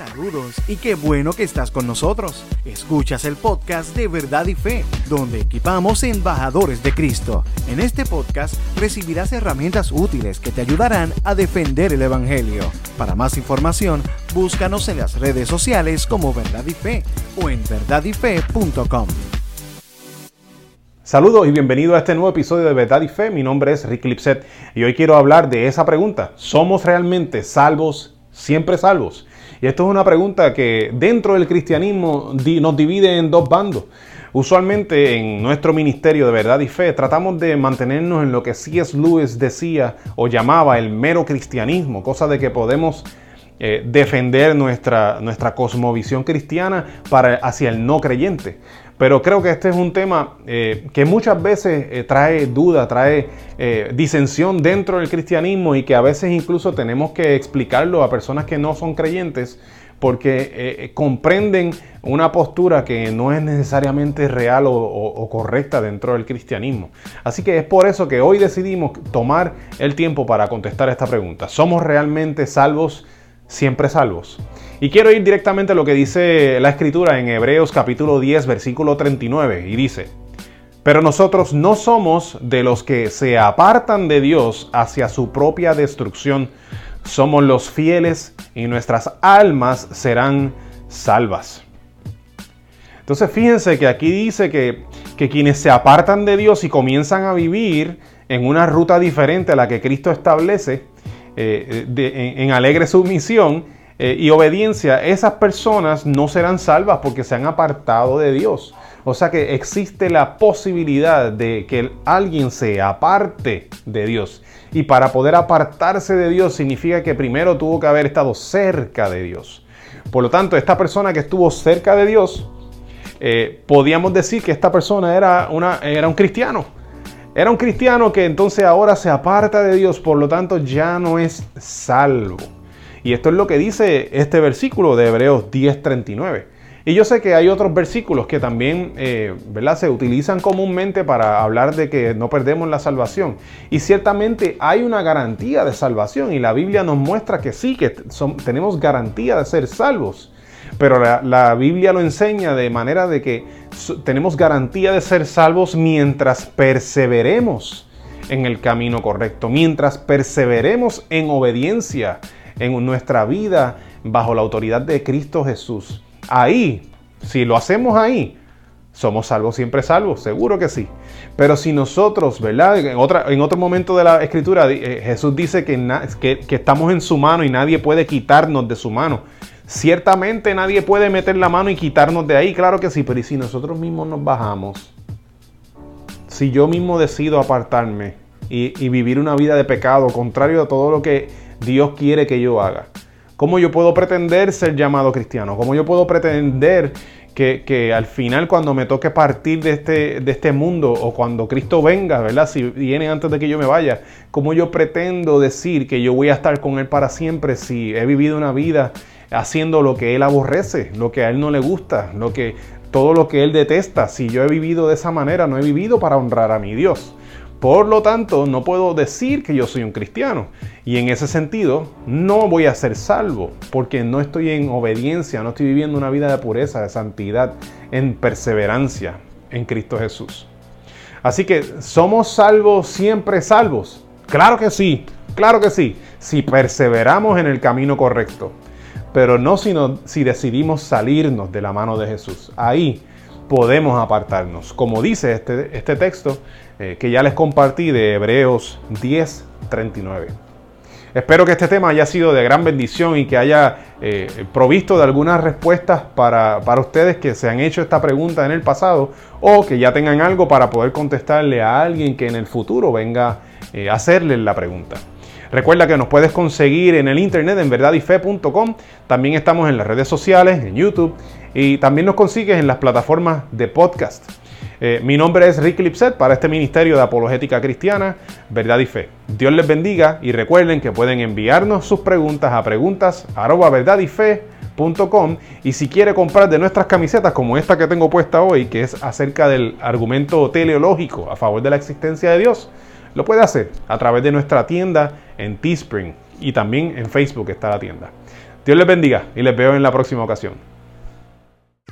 Saludos y qué bueno que estás con nosotros. Escuchas el podcast de Verdad y Fe, donde equipamos embajadores de Cristo. En este podcast recibirás herramientas útiles que te ayudarán a defender el Evangelio. Para más información, búscanos en las redes sociales como Verdad y Fe o en verdadyfe.com. Saludos y bienvenido a este nuevo episodio de Verdad y Fe. Mi nombre es Rick Lipset y hoy quiero hablar de esa pregunta. ¿Somos realmente salvos, siempre salvos? Y esto es una pregunta que dentro del cristianismo nos divide en dos bandos. Usualmente en nuestro ministerio de verdad y fe tratamos de mantenernos en lo que C.S. Lewis decía o llamaba el mero cristianismo, cosa de que podemos eh, defender nuestra, nuestra cosmovisión cristiana para, hacia el no creyente. Pero creo que este es un tema eh, que muchas veces eh, trae duda, trae eh, disensión dentro del cristianismo y que a veces incluso tenemos que explicarlo a personas que no son creyentes porque comprenden una postura que no es necesariamente real o, correcta dentro del cristianismo. Así que es por eso que hoy decidimos tomar el tiempo para contestar esta pregunta. ¿Somos realmente salvos, siempre salvos? Y quiero ir directamente a lo que dice la escritura en Hebreos capítulo 10, versículo 39, y dice, pero nosotros no somos de los que se apartan de Dios hacia su propia destrucción, somos los fieles y nuestras almas serán salvas. Entonces fíjense que aquí dice que, quienes se apartan de Dios y comienzan a vivir en una ruta diferente a la que Cristo establece, eh, en, alegre sumisión, eh, y obediencia, esas personas no serán salvas porque se han apartado de Dios. O sea que existe la posibilidad de que alguien se aparte de Dios. Y para poder apartarse de Dios significa que primero tuvo que haber estado cerca de Dios. Por lo tanto, esta persona que estuvo cerca de Dios, eh, podíamos decir que esta persona era, una, era un cristiano. Era un cristiano que entonces ahora se aparta de Dios, por lo tanto ya no es salvo. Y esto es lo que dice este versículo de Hebreos 10:39. Y yo sé que hay otros versículos que también eh, se utilizan comúnmente para hablar de que no perdemos la salvación. Y ciertamente hay una garantía de salvación y la Biblia nos muestra que sí, que tenemos garantía de ser salvos. Pero la, Biblia lo enseña de manera de que tenemos garantía de ser salvos mientras perseveremos en el camino correcto, mientras perseveremos en obediencia en nuestra vida bajo la autoridad de Cristo Jesús. Ahí, si lo hacemos ahí, somos salvos, siempre salvos, seguro que sí. Pero si nosotros, ¿verdad? En, otro momento de la escritura, eh, Jesús dice que, estamos en su mano y nadie puede quitarnos de su mano. Ciertamente nadie puede meter la mano y quitarnos de ahí, claro que sí, pero ¿y si nosotros mismos nos bajamos? Si yo mismo decido apartarme y, y vivir una vida de pecado, contrario a todo lo que Dios quiere que yo haga. ¿Cómo yo puedo pretender ser llamado cristiano? ¿Cómo yo puedo pretender que, al final cuando me toque partir de este, de este mundo o cuando Cristo venga, ¿verdad? Si viene antes de que yo me vaya, ¿cómo yo pretendo decir que yo voy a estar con Él para siempre si he vivido una vida haciendo lo que Él aborrece, lo que a Él no le gusta, lo que, todo lo que Él detesta? Si yo he vivido de esa manera, no he vivido para honrar a mi Dios. Por lo tanto, no puedo decir que yo soy un cristiano. Y en ese sentido, no voy a ser salvo, porque no estoy en obediencia, no estoy viviendo una vida de pureza, de santidad, en perseverancia en Cristo Jesús. Así que, ¿somos salvos siempre salvos? Claro que sí, claro que sí, si perseveramos en el camino correcto. Pero no si, si decidimos salirnos de la mano de Jesús. Ahí podemos apartarnos. Como dice este, este texto eh, que ya les compartí de Hebreos 10, 39. Espero que este tema haya sido de gran bendición y que haya eh, provisto de algunas respuestas para, ustedes que se han hecho esta pregunta en el pasado o que ya tengan algo para poder contestarle a alguien que en el futuro venga eh, a hacerle la pregunta. Recuerda que nos puedes conseguir en el internet en verdadyfe.com. También estamos en las redes sociales, en YouTube y también nos consigues en las plataformas de podcast. Eh, mi nombre es Rick Lipset para este Ministerio de Apologética Cristiana, Verdad y Fe. Dios les bendiga y recuerden que pueden enviarnos sus preguntas a preguntas y si quiere comprar de nuestras camisetas como esta que tengo puesta hoy, que es acerca del argumento teleológico a favor de la existencia de Dios, lo puede hacer a través de nuestra tienda en Teespring y también en Facebook está la tienda. Dios les bendiga y les veo en la próxima ocasión.